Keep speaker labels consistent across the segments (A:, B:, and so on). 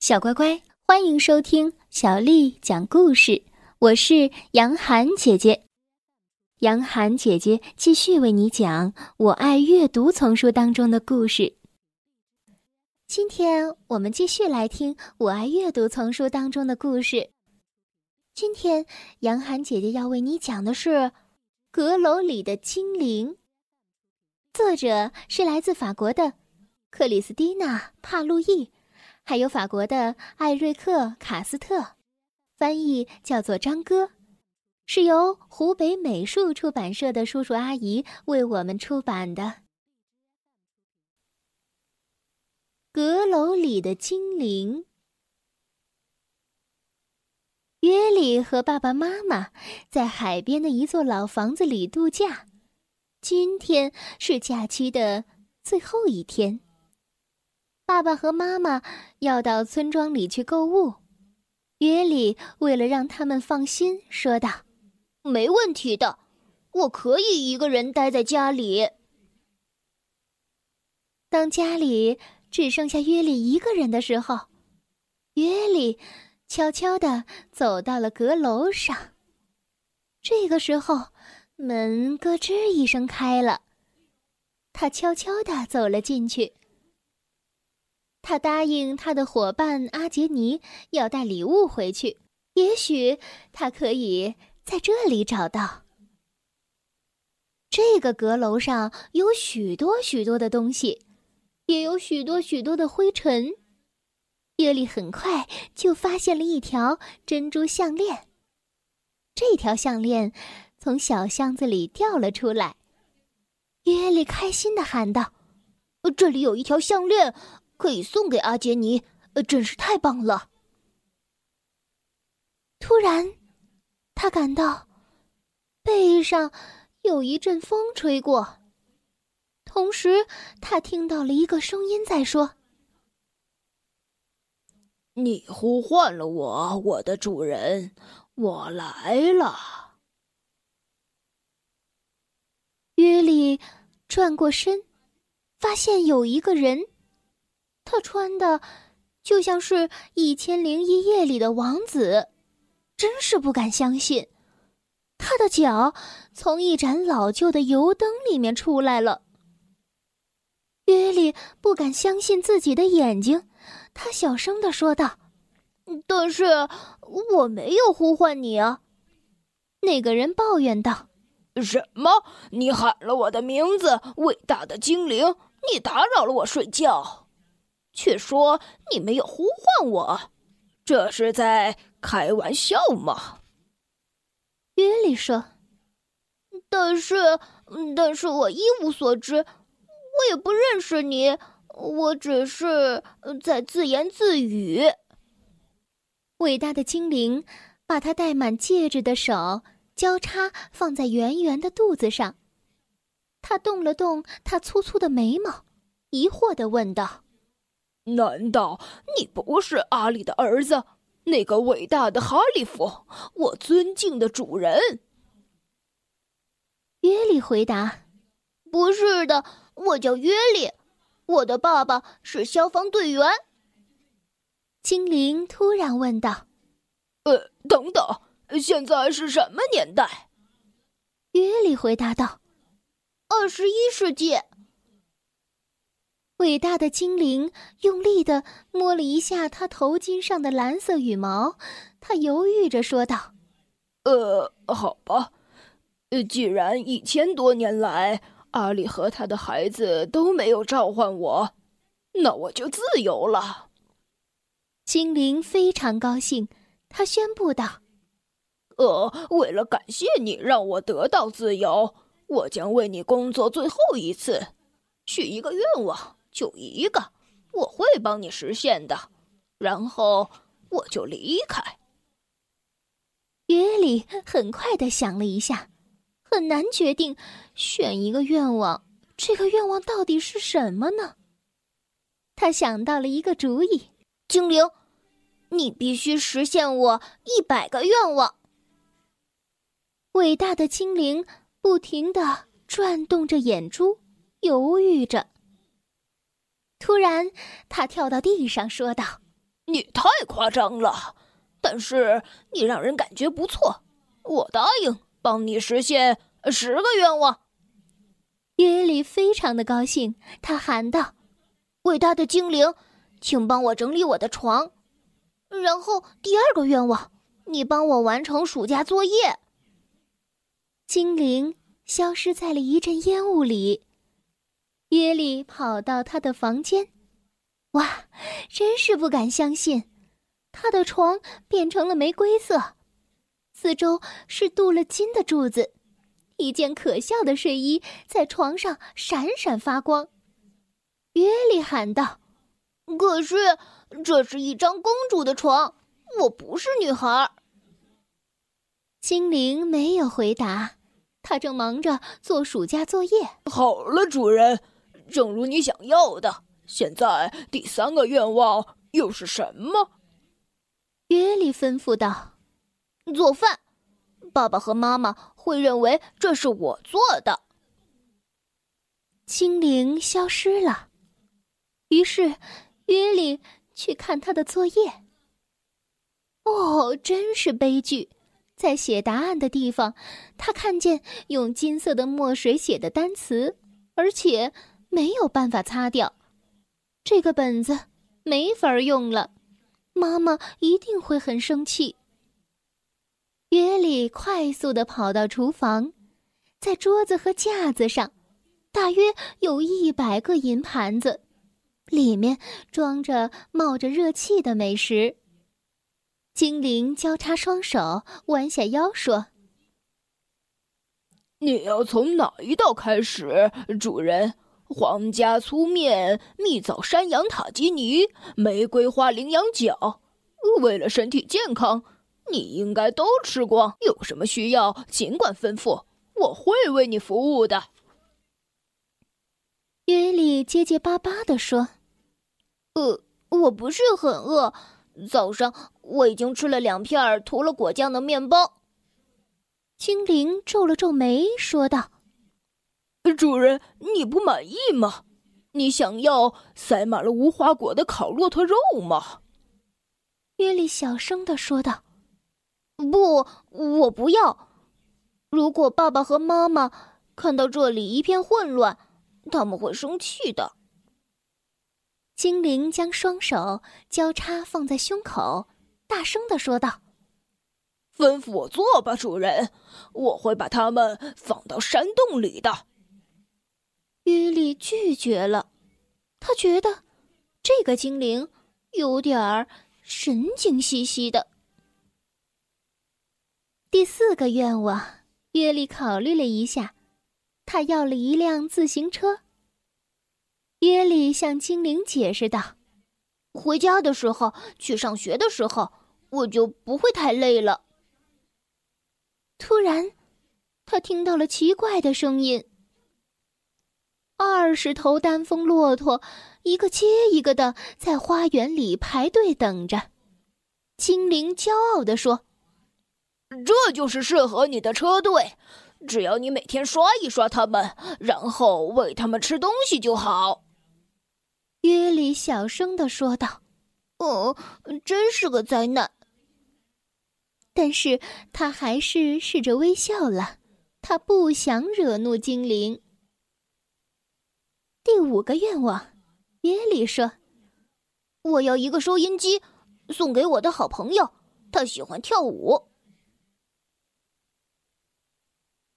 A: 小乖乖，欢迎收听小丽讲故事。我是杨涵姐姐，杨涵姐姐继续为你讲《我爱阅读》丛书当中的故事。今天我们继续来听《我爱阅读》丛书当中的故事。今天杨涵姐姐要为你讲的是《阁楼里的精灵》，作者是来自法国的克里斯蒂娜·帕路易。还有法国的艾瑞克·卡斯特，翻译叫做张哥，是由湖北美术出版社的叔叔阿姨为我们出版的。阁楼里的精灵。约里和爸爸妈妈在海边的一座老房子里度假，今天是假期的最后一天。爸爸和妈妈要到村庄里去购物，约里为了让他们放心，说道：“
B: 没问题的，我可以一个人待在家里。”
A: 当家里只剩下约里一个人的时候，约里悄悄地走到了阁楼上。这个时候，门咯吱一声开了，他悄悄地走了进去。他答应他的伙伴阿杰尼要带礼物回去，也许他可以在这里找到。这个阁楼上有许多许多的东西，也有许多许多的灰尘。耶利很快就发现了一条珍珠项链，这条项链从小箱子里掉了出来。耶利开心的喊道：“
B: 这里有一条项链！”可以送给阿杰尼，呃，真是太棒了。
A: 突然，他感到背上有一阵风吹过，同时他听到了一个声音在说：“
C: 你呼唤了我，我的主人，我来了。”
A: 约里转过身，发现有一个人。他穿的就像是《一千零一夜》里的王子，真是不敢相信。他的脚从一盏老旧的油灯里面出来了。约里不敢相信自己的眼睛，他小声的说道：“
B: 但是我没有呼唤你啊！”
A: 那个人抱怨道：“
C: 什么？你喊了我的名字，伟大的精灵！你打扰了我睡觉。”却说你没有呼唤我，这是在开玩笑吗？
A: 约里说：“
B: 但是，但是我一无所知，我也不认识你，我只是在自言自语。”
A: 伟大的精灵把他戴满戒指的手交叉放在圆圆的肚子上，他动了动他粗粗的眉毛，疑惑的问道。
C: 难道你不是阿里的儿子，那个伟大的哈利夫，我尊敬的主人？
A: 约里回答：“
B: 不是的，我叫约里，我的爸爸是消防队员。”
A: 精灵突然问道：“
C: 呃，等等，现在是什么年代？”
A: 约里回答道：“
B: 二十一世纪。”
A: 伟大的精灵用力的摸了一下他头巾上的蓝色羽毛，他犹豫着说道：“
C: 呃，好吧，呃，既然一千多年来阿里和他的孩子都没有召唤我，那我就自由了。”
A: 精灵非常高兴，他宣布道：“
C: 呃，为了感谢你让我得到自由，我将为你工作最后一次，许一个愿望。”就一个，我会帮你实现的，然后我就离开。
A: 约里很快的想了一下，很难决定选一个愿望。这个愿望到底是什么呢？他想到了一个主意：
B: 精灵，你必须实现我一百个愿望。
A: 伟大的精灵不停的转动着眼珠，犹豫着。突然，他跳到地上，说道：“
C: 你太夸张了，但是你让人感觉不错，我答应帮你实现十个愿望。
A: 约里非常的高兴，他喊道：“
B: 伟大的精灵，请帮我整理我的床。然后第二个愿望，你帮我完成暑假作业。”
A: 精灵消失在了一阵烟雾里。约里跑到他的房间。哇，真是不敢相信，他的床变成了玫瑰色，四周是镀了金的柱子，一件可笑的睡衣在床上闪闪发光。约里喊道：“
B: 可是这是一张公主的床，我不是女孩。”
A: 精灵没有回答，他正忙着做暑假作业。
C: 好了，主人，正如你想要的。现在第三个愿望又是什么？
A: 约里吩咐道：“
B: 做饭，爸爸和妈妈会认为这是我做的。”
A: 精灵消失了，于是约里去看他的作业。哦，真是悲剧！在写答案的地方，他看见用金色的墨水写的单词，而且没有办法擦掉。这个本子没法用了，妈妈一定会很生气。约里快速的跑到厨房，在桌子和架子上，大约有一百个银盘子，里面装着冒着热气的美食。精灵交叉双手，弯下腰说：“
C: 你要从哪一道开始，主人？”皇家粗面、蜜枣山羊塔吉尼、玫瑰花羚羊角，为了身体健康，你应该都吃光。有什么需要，尽管吩咐，我会为你服务的。
A: 约里结结巴巴地说：“
B: 呃，我不是很饿，早上我已经吃了两片涂了果酱的面包。”
A: 精灵皱了皱眉，说道。
C: 主人，你不满意吗？你想要塞满了无花果的烤骆驼肉吗？
A: 约里小声的说道：“
B: 不，我不要。如果爸爸和妈妈看到这里一片混乱，他们会生气的。”
A: 精灵将双手交叉放在胸口，大声的说道：“
C: 吩咐我做吧，主人，我会把它们放到山洞里的。”
A: 约里拒绝了，他觉得这个精灵有点儿神经兮兮的。第四个愿望，约利考虑了一下，他要了一辆自行车。约里向精灵解释道：“
B: 回家的时候，去上学的时候，我就不会太累了。”
A: 突然，他听到了奇怪的声音。二十头丹峰骆驼，一个接一个的在花园里排队等着。精灵骄傲地说：“
C: 这就是适合你的车队，只要你每天刷一刷它们，然后喂它们吃东西就好。”
A: 约里小声的说道：“
B: 哦，真是个灾难。”
A: 但是他还是试着微笑了，他不想惹怒精灵。第五个愿望，约里说：“
B: 我要一个收音机，送给我的好朋友，他喜欢跳舞。”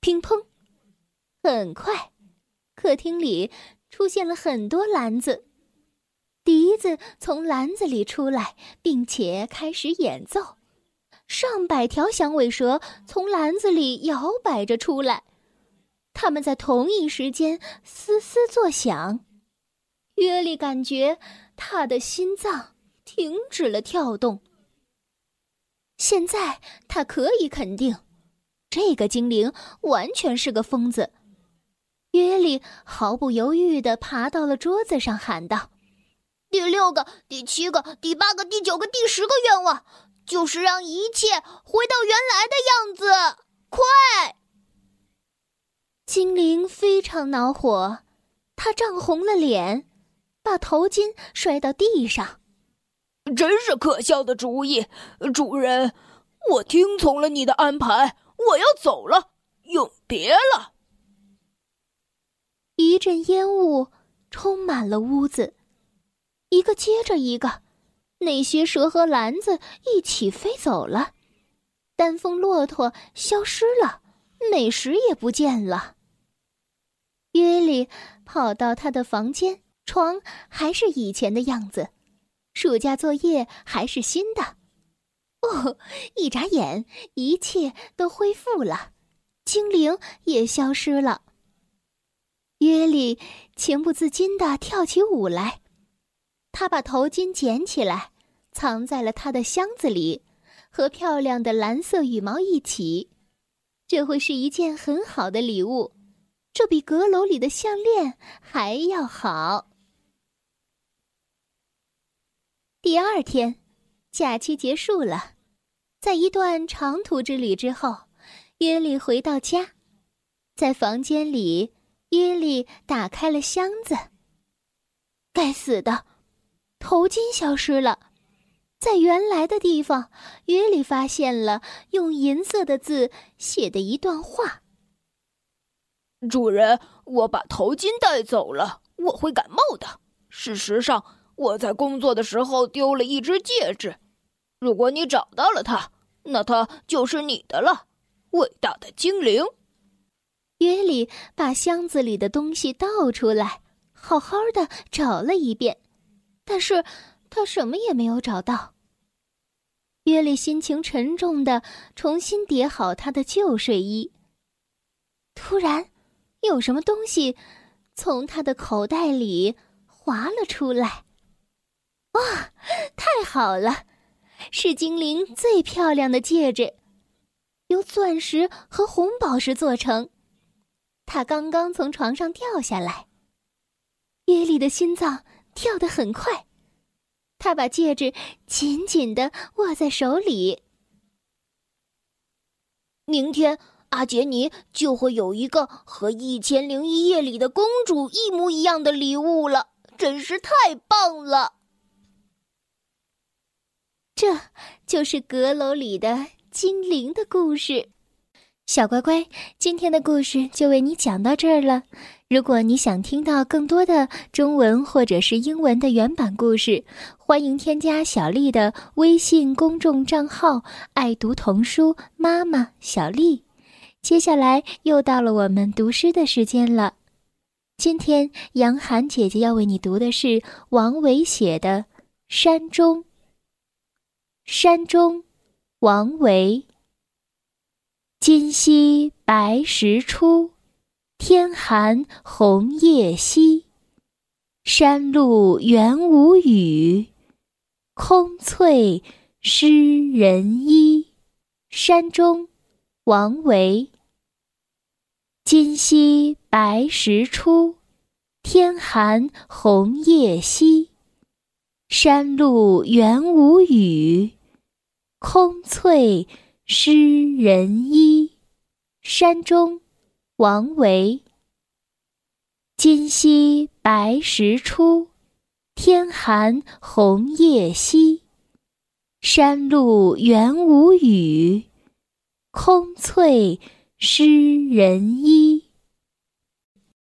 A: 乒乓，很快，客厅里出现了很多篮子，笛子从篮子里出来，并且开始演奏，上百条响尾蛇从篮子里摇摆着出来。他们在同一时间嘶嘶作响，约里感觉他的心脏停止了跳动。现在他可以肯定，这个精灵完全是个疯子。约里毫不犹豫地爬到了桌子上，喊道：“
B: 第六个、第七个、第八个、第九个、第十个愿望，就是让一切回到原来的样子！快！”
A: 精灵非常恼火，他涨红了脸，把头巾摔到地上。
C: 真是可笑的主意，主人，我听从了你的安排，我要走了，永别了。
A: 一阵烟雾充满了屋子，一个接着一个，那些蛇和篮子一起飞走了，丹凤骆驼消失了，美食也不见了。约里跑到他的房间，床还是以前的样子。暑假作业还是新的，哦，一眨眼，一切都恢复了，精灵也消失了。约里情不自禁地跳起舞来，他把头巾捡起来，藏在了他的箱子里，和漂亮的蓝色羽毛一起。这会是一件很好的礼物，这比阁楼里的项链还要好。第二天，假期结束了，在一段长途之旅之后，约里回到家，在房间里，约里打开了箱子。该死的，头巾消失了，在原来的地方，约里发现了用银色的字写的一段话：“
C: 主人，我把头巾带走了，我会感冒的。事实上。”我在工作的时候丢了一只戒指，如果你找到了它，那它就是你的了，伟大的精灵。
A: 约里把箱子里的东西倒出来，好好的找了一遍，但是他什么也没有找到。约里心情沉重的重新叠好他的旧睡衣。突然，有什么东西从他的口袋里滑了出来。哇，太好了！是精灵最漂亮的戒指，由钻石和红宝石做成。他刚刚从床上掉下来，约里的心脏跳得很快。他把戒指紧紧的握在手里。
B: 明天，阿杰尼就会有一个和《一千零一夜》里的公主一模一样的礼物了，真是太棒了！
A: 这就是阁楼里的精灵的故事，小乖乖，今天的故事就为你讲到这儿了。如果你想听到更多的中文或者是英文的原版故事，欢迎添加小丽的微信公众账号“爱读童书妈妈小丽”。接下来又到了我们读诗的时间了，今天杨涵姐姐要为你读的是王维写的《山中》。山中，王维。今夕白石出，天寒红叶稀。山路元无雨，空翠湿人衣。山中，王维。今夕白石出，天寒红叶稀。山路元无雨。空翠湿人衣，山中，王维。今夕白石出，天寒红叶稀。山路元无雨，空翠湿人衣。